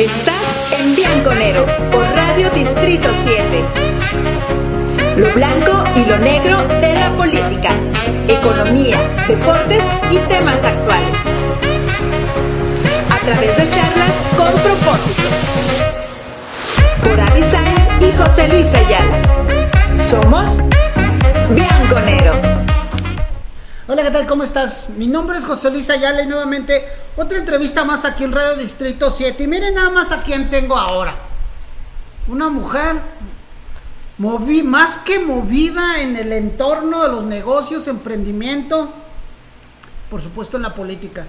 Estás en Bianconero por Radio Distrito 7. Lo blanco y lo negro de la política, economía, deportes y temas actuales. A través de charlas con propósito. Por Avi Sainz y José Luis Ayala. Somos Bianconero. Hola, ¿qué tal? ¿Cómo estás? Mi nombre es José Luis Ayala y nuevamente otra entrevista más aquí en Radio Distrito 7. Y miren nada más a quién tengo ahora. Una mujer moví, más que movida en el entorno de los negocios, emprendimiento, por supuesto en la política.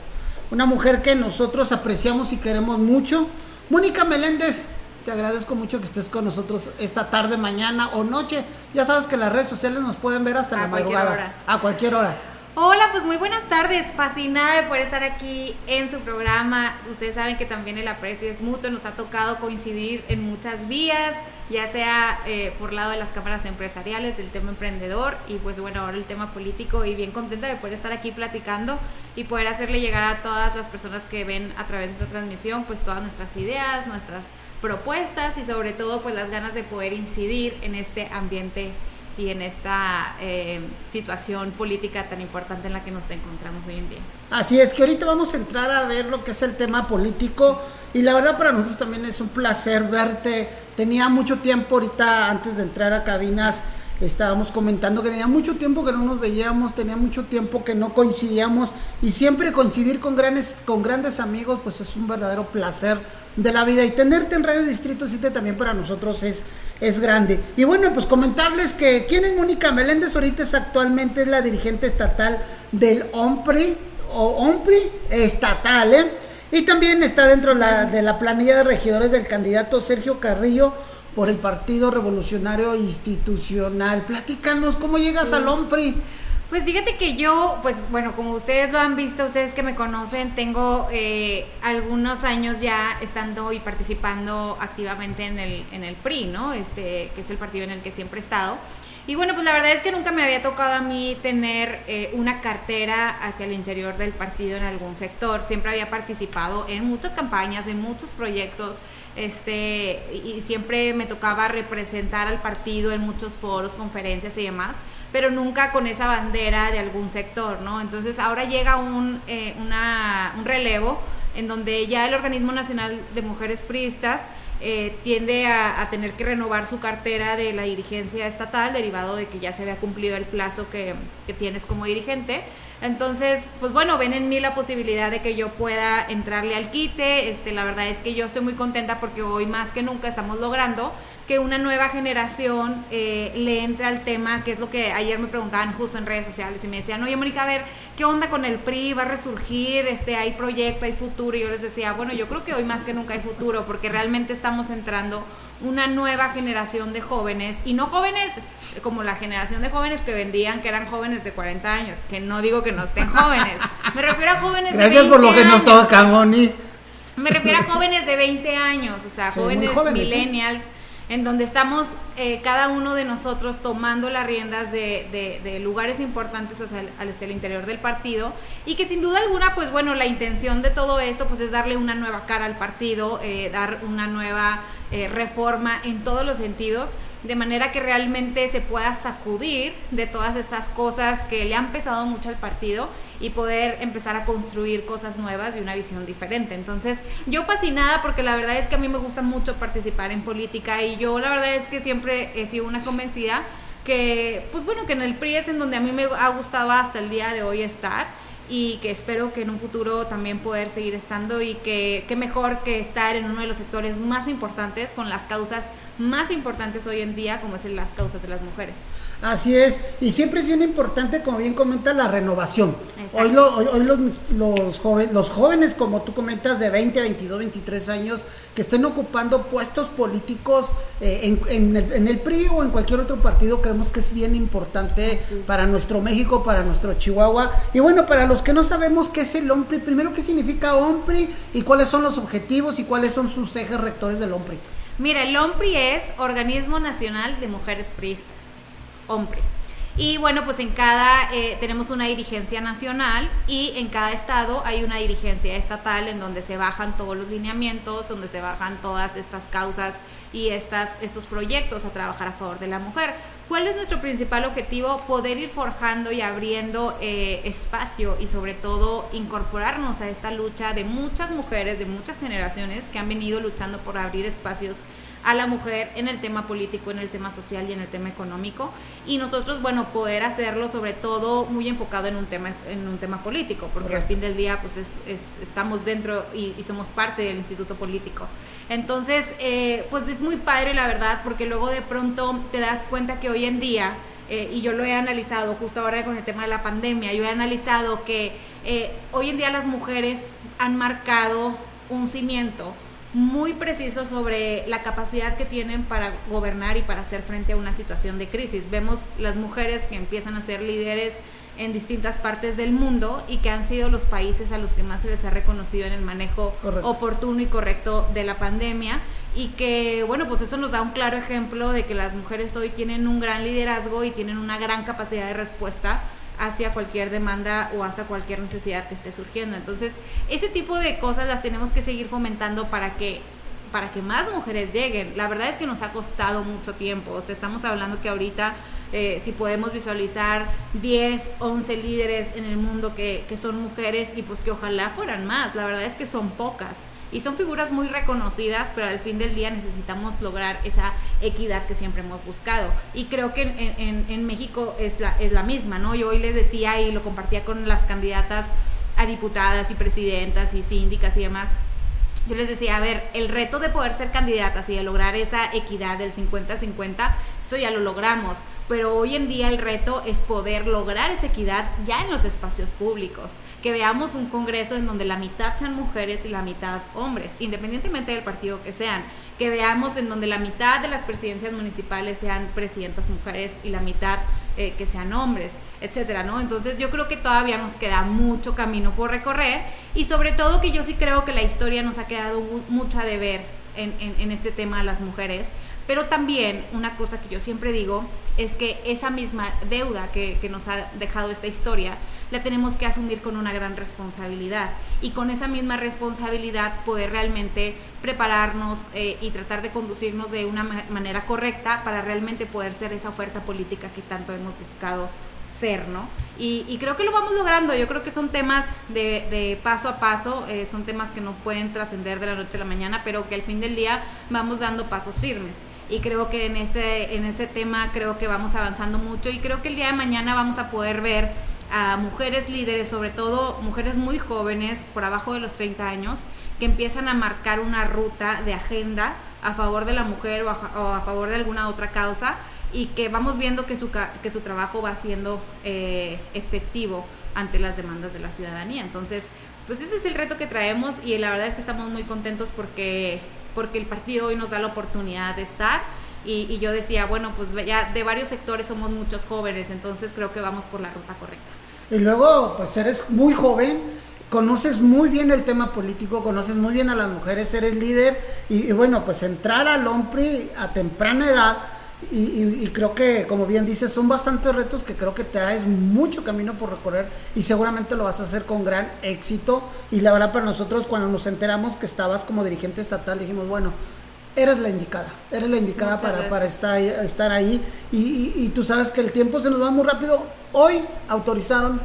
Una mujer que nosotros apreciamos y queremos mucho. Mónica Meléndez, te agradezco mucho que estés con nosotros esta tarde, mañana o noche. Ya sabes que las redes sociales nos pueden ver hasta A la madrugada. hora. A cualquier hora. Hola, pues muy buenas tardes. Fascinada de poder estar aquí en su programa. Ustedes saben que también el aprecio es mutuo. Nos ha tocado coincidir en muchas vías, ya sea eh, por lado de las cámaras empresariales, del tema emprendedor y pues bueno, ahora el tema político. Y bien contenta de poder estar aquí platicando y poder hacerle llegar a todas las personas que ven a través de esta transmisión pues todas nuestras ideas, nuestras propuestas y sobre todo pues las ganas de poder incidir en este ambiente y en esta eh, situación política tan importante en la que nos encontramos hoy en día. Así es que ahorita vamos a entrar a ver lo que es el tema político y la verdad para nosotros también es un placer verte. Tenía mucho tiempo ahorita antes de entrar a cabinas estábamos comentando que tenía mucho tiempo que no nos veíamos, tenía mucho tiempo que no coincidíamos y siempre coincidir con grandes con grandes amigos pues es un verdadero placer de la vida y tenerte en Radio Distrito 7 también para nosotros es es grande. Y bueno, pues comentarles que quién es Mónica Meléndez ahorita es actualmente es la dirigente estatal del OMPRI o OMPRI estatal, ¿eh? Y también está dentro la, de la planilla de regidores del candidato Sergio Carrillo por el Partido Revolucionario Institucional. Platícanos, ¿cómo llegas al OMPRI? Pues fíjate que yo, pues bueno, como ustedes lo han visto, ustedes que me conocen, tengo eh, algunos años ya estando y participando activamente en el, en el PRI, ¿no? Este, que es el partido en el que siempre he estado. Y bueno, pues la verdad es que nunca me había tocado a mí tener eh, una cartera hacia el interior del partido en algún sector. Siempre había participado en muchas campañas, en muchos proyectos, este, y siempre me tocaba representar al partido en muchos foros, conferencias y demás, pero nunca con esa bandera de algún sector, ¿no? Entonces ahora llega un, eh, una- un relevo en donde ya el Organismo Nacional de Mujeres Priistas eh, tiende a, a tener que renovar su cartera de la dirigencia estatal, derivado de que ya se había cumplido el plazo que, que tienes como dirigente. Entonces, pues bueno, ven en mí la posibilidad de que yo pueda entrarle al quite. Este, la verdad es que yo estoy muy contenta porque hoy más que nunca estamos logrando que una nueva generación eh, le entre al tema, que es lo que ayer me preguntaban justo en redes sociales y me decían, oye Mónica, a ver, ¿qué onda con el PRI? ¿Va a resurgir? Este, ¿Hay proyecto? ¿Hay futuro? Y yo les decía, bueno, yo creo que hoy más que nunca hay futuro porque realmente estamos entrando una nueva generación de jóvenes y no jóvenes como la generación de jóvenes que vendían que eran jóvenes de 40 años, que no digo que no estén jóvenes, me refiero a jóvenes de Gracias por lo 20 que nos años. toca, Moni. Me refiero a jóvenes de 20 años, o sea, Sí, jóvenes, jóvenes, sí. En donde estamos eh, cada uno de nosotros tomando las riendas de, lugares importantes hacia el, hacia el interior del partido. Y que sin duda alguna, pues bueno, la intención de todo esto pues es darle una nueva cara al partido, eh, dar una nueva eh, reforma en todos los sentidos de manera que realmente se pueda sacudir de todas estas cosas que le han pesado mucho al partido y poder empezar a construir cosas nuevas y una visión diferente. Entonces, yo fascinada porque la verdad es que a mí me gusta mucho participar en política y yo la verdad es que siempre he sido una convencida que, pues bueno, que en el PRI es en donde a mí me ha gustado hasta el día de hoy estar y que espero que en un futuro también poder seguir estando y que qué mejor que estar en uno de los sectores más importantes con las causas más importantes hoy en día como es las causas de las mujeres. Así es, y siempre es bien importante, como bien comenta, la renovación. Exacto. Hoy, lo- hoy, hoy los, los, joven- los jóvenes, como tú comentas, de 20, 22, 23 años, que estén ocupando puestos políticos eh, en, en el, en el PRI o en cualquier otro partido, creemos que es bien importante para nuestro México, para nuestro Chihuahua. Y bueno, para los que no sabemos qué es el OMPRI, primero, ¿qué significa OMPRI y cuáles son los objetivos y cuáles son sus ejes rectores del OMPRI? Mira, el OMPRI es Organismo Nacional de Mujeres Priistas. OMPRI. Y bueno, pues en cada, eh, tenemos una dirigencia nacional y en cada estado hay una dirigencia estatal en donde se bajan todos los lineamientos, donde se bajan todas estas causas y estas, estos proyectos a trabajar a favor de la mujer. ¿Cuál es nuestro principal objetivo? Poder ir forjando y abriendo eh, espacio y sobre todo incorporarnos a esta lucha de muchas mujeres, de muchas generaciones que han venido luchando por abrir espacios a la mujer en el tema político, en el tema social y en el tema económico. Y nosotros, bueno, poder hacerlo sobre todo muy enfocado en un tema, en un tema político, porque al fin del día, pues estamos dentro y, somos parte del instituto político. Entonces, eh, pues es muy padre, la verdad, porque luego de pronto te das cuenta que hoy en día, eh, y yo lo he analizado justo ahora con el tema de la pandemia, yo he analizado que eh, hoy en día las mujeres han marcado un cimiento muy preciso sobre la capacidad que tienen para gobernar y para hacer frente a una situación de crisis. Vemos las mujeres que empiezan a ser líderes en distintas partes del mundo y que han sido los países a los que más se les ha reconocido en el manejo oportuno y correcto de la pandemia y que bueno pues eso nos da un claro ejemplo de que las mujeres hoy tienen un gran liderazgo y tienen una gran capacidad de respuesta hacia cualquier demanda o hacia cualquier necesidad que esté surgiendo. Entonces, ese tipo de cosas las tenemos que seguir fomentando para que para que más mujeres lleguen. La verdad es que nos ha costado mucho tiempo. O sea, estamos hablando que ahorita eh, si podemos visualizar 10, 11 líderes en el mundo que, que, son mujeres y pues que ojalá fueran más. La verdad es que son pocas y son figuras muy reconocidas, pero al fin del día necesitamos lograr esa equidad que siempre hemos buscado. Y creo que en, en, en México es la, es la misma, ¿no? Yo hoy les decía y lo compartía con las candidatas a diputadas y presidentas y síndicas y demás. Yo les decía, a ver, el reto de poder ser candidatas y de lograr esa equidad del 50-50, eso ya lo logramos pero hoy en día el reto es poder lograr esa equidad ya en los espacios públicos, que veamos un Congreso en donde la mitad sean mujeres y la mitad hombres, independientemente del partido que sean, que veamos en donde la mitad de las presidencias municipales sean presidentas mujeres y la mitad eh, que sean hombres, etcétera, ¿no? Entonces yo creo que todavía nos queda mucho camino por recorrer y sobre todo que yo sí creo que la historia nos ha quedado mucho a deber en, en este tema de las mujeres pero también una cosa que yo siempre digo es que esa misma deuda que, nos ha dejado esta historia la tenemos que asumir con una gran responsabilidad. Y con esa misma responsabilidad poder realmente prepararnos eh, y tratar de conducirnos de una manera correcta para realmente poder ser esa oferta política que tanto hemos buscado ser, ¿no? Y, creo que lo vamos logrando, yo creo que son temas de, paso a paso, eh, son temas que no pueden trascender de la noche a la mañana, pero que al fin del día vamos dando pasos firmes y creo que en ese, en ese tema creo que vamos avanzando mucho y creo que el día de mañana vamos a poder ver a mujeres líderes, sobre todo mujeres muy jóvenes, por abajo de los 30 años, que empiezan a marcar una ruta de agenda a favor de la mujer o a, favor de alguna otra causa y que vamos viendo que su, que su trabajo va siendo eh, efectivo ante las demandas de la ciudadanía. Entonces, pues ese es el reto que traemos y la verdad es que estamos muy contentos porque porque el partido hoy nos da la oportunidad de estar. Y, yo decía, bueno, pues ya de varios sectores somos muchos jóvenes, entonces creo que vamos por la ruta correcta. Y luego, pues eres muy joven, conoces muy bien el tema político, conoces muy bien a las mujeres, eres líder y, bueno, pues entrar al OMPRI a temprana edad y, creo que, como bien dices, son bastantes retos que creo que te traes mucho camino por recorrer y seguramente lo vas a hacer con gran éxito. Y la verdad, para nosotros, cuando nos enteramos que estabas como dirigente estatal, dijimos, bueno, eres la indicada, eres la indicada para, para estar, estar ahí. Y, y, tú sabes que el tiempo se nos va muy rápido. Hoy autorizaron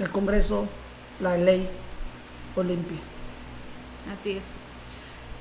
el Congreso la ley Olimpia. Así es.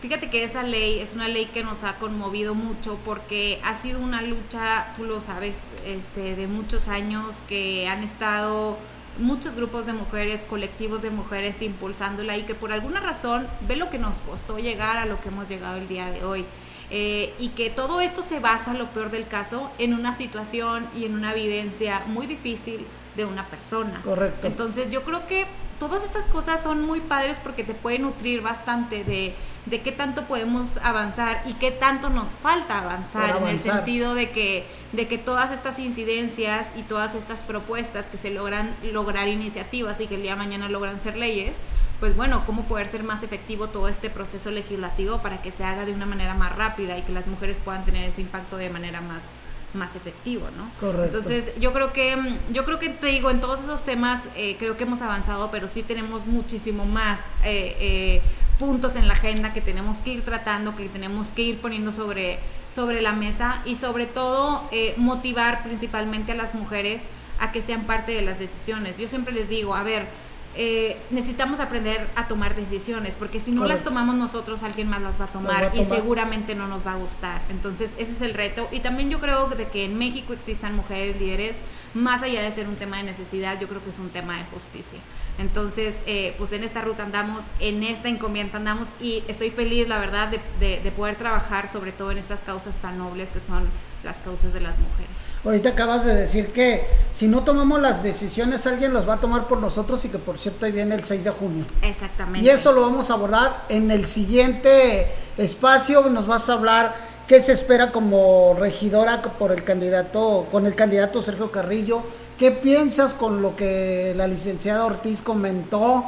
Fíjate que esa ley es una ley que nos ha conmovido mucho porque ha sido una lucha, tú lo sabes, este, de muchos años que han estado muchos grupos de mujeres, colectivos de mujeres impulsándola y que por alguna razón ve lo que nos costó llegar a lo que hemos llegado el día de hoy. Eh, y que todo esto se basa, lo peor del caso, en una situación y en una vivencia muy difícil de una persona. Correcto. Entonces yo creo que todas estas cosas son muy padres porque te pueden nutrir bastante de, de qué tanto podemos avanzar y qué tanto nos falta avanzar, en el sentido de que, de que todas estas incidencias y todas estas propuestas que se logran lograr iniciativas y que el día de mañana logran ser leyes, pues bueno, cómo poder ser más efectivo todo este proceso legislativo para que se haga de una manera más rápida y que las mujeres puedan tener ese impacto de manera más, más efectivo, ¿no? Correcto. Entonces, yo creo que, mm, yo creo que te digo, en todos esos temas eh, creo que hemos avanzado, pero sí tenemos muchísimo más eh, eh, puntos en la agenda que tenemos que ir tratando, que tenemos que ir poniendo sobre, sobre la mesa y sobre todo motivar principalmente a las mujeres a que sean parte de las decisiones. Yo siempre les digo, a ver, eh, necesitamos aprender a tomar decisiones, porque si no las tomamos nosotros, alguien más las va a tomar, y seguramente no nos va a gustar. Entonces, ese es el reto. Y también yo creo de que en México existan mujeres líderes, más allá de ser un tema de necesidad, yo creo que es un tema de justicia. Entonces, eh, pues en esta ruta andamos, en esta encomienda andamos, y estoy feliz, la verdad, de poder trabajar sobre todo en estas causas tan nobles que son las causas de las mujeres. Ahorita acabas de decir que si no tomamos las decisiones, alguien las va a tomar por nosotros y que por cierto ahí viene el 6 de junio. Exactamente. Y eso lo vamos a abordar en el siguiente espacio. Nos vas a hablar qué se espera como regidora por el candidato, con el candidato Sergio Carrillo. ¿Qué piensas con lo que la licenciada Ortiz comentó?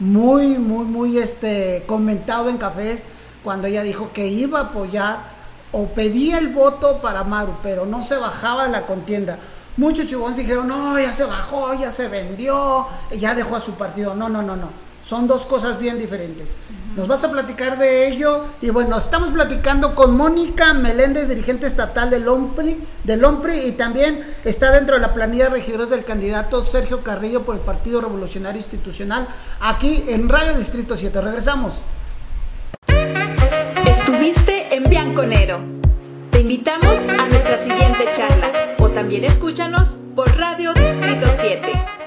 Muy, muy, muy este comentado en cafés cuando ella dijo que iba a apoyar o pedía el voto para Maru, pero no se bajaba la contienda. Muchos chibones dijeron, no, ya se bajó, ya se vendió, ya dejó a su partido. No, no, no, no. Son dos cosas bien diferentes. Nos vas a platicar de ello. Y bueno, estamos platicando con Mónica Meléndez, dirigente estatal del OMPRI, del OMPRI, y también está dentro de la planilla de regidores del candidato Sergio Carrillo por el Partido Revolucionario Institucional, aquí en Radio Distrito 7. Regresamos. Bianconero. Te invitamos a nuestra siguiente charla o también escúchanos por Radio Distrito 7.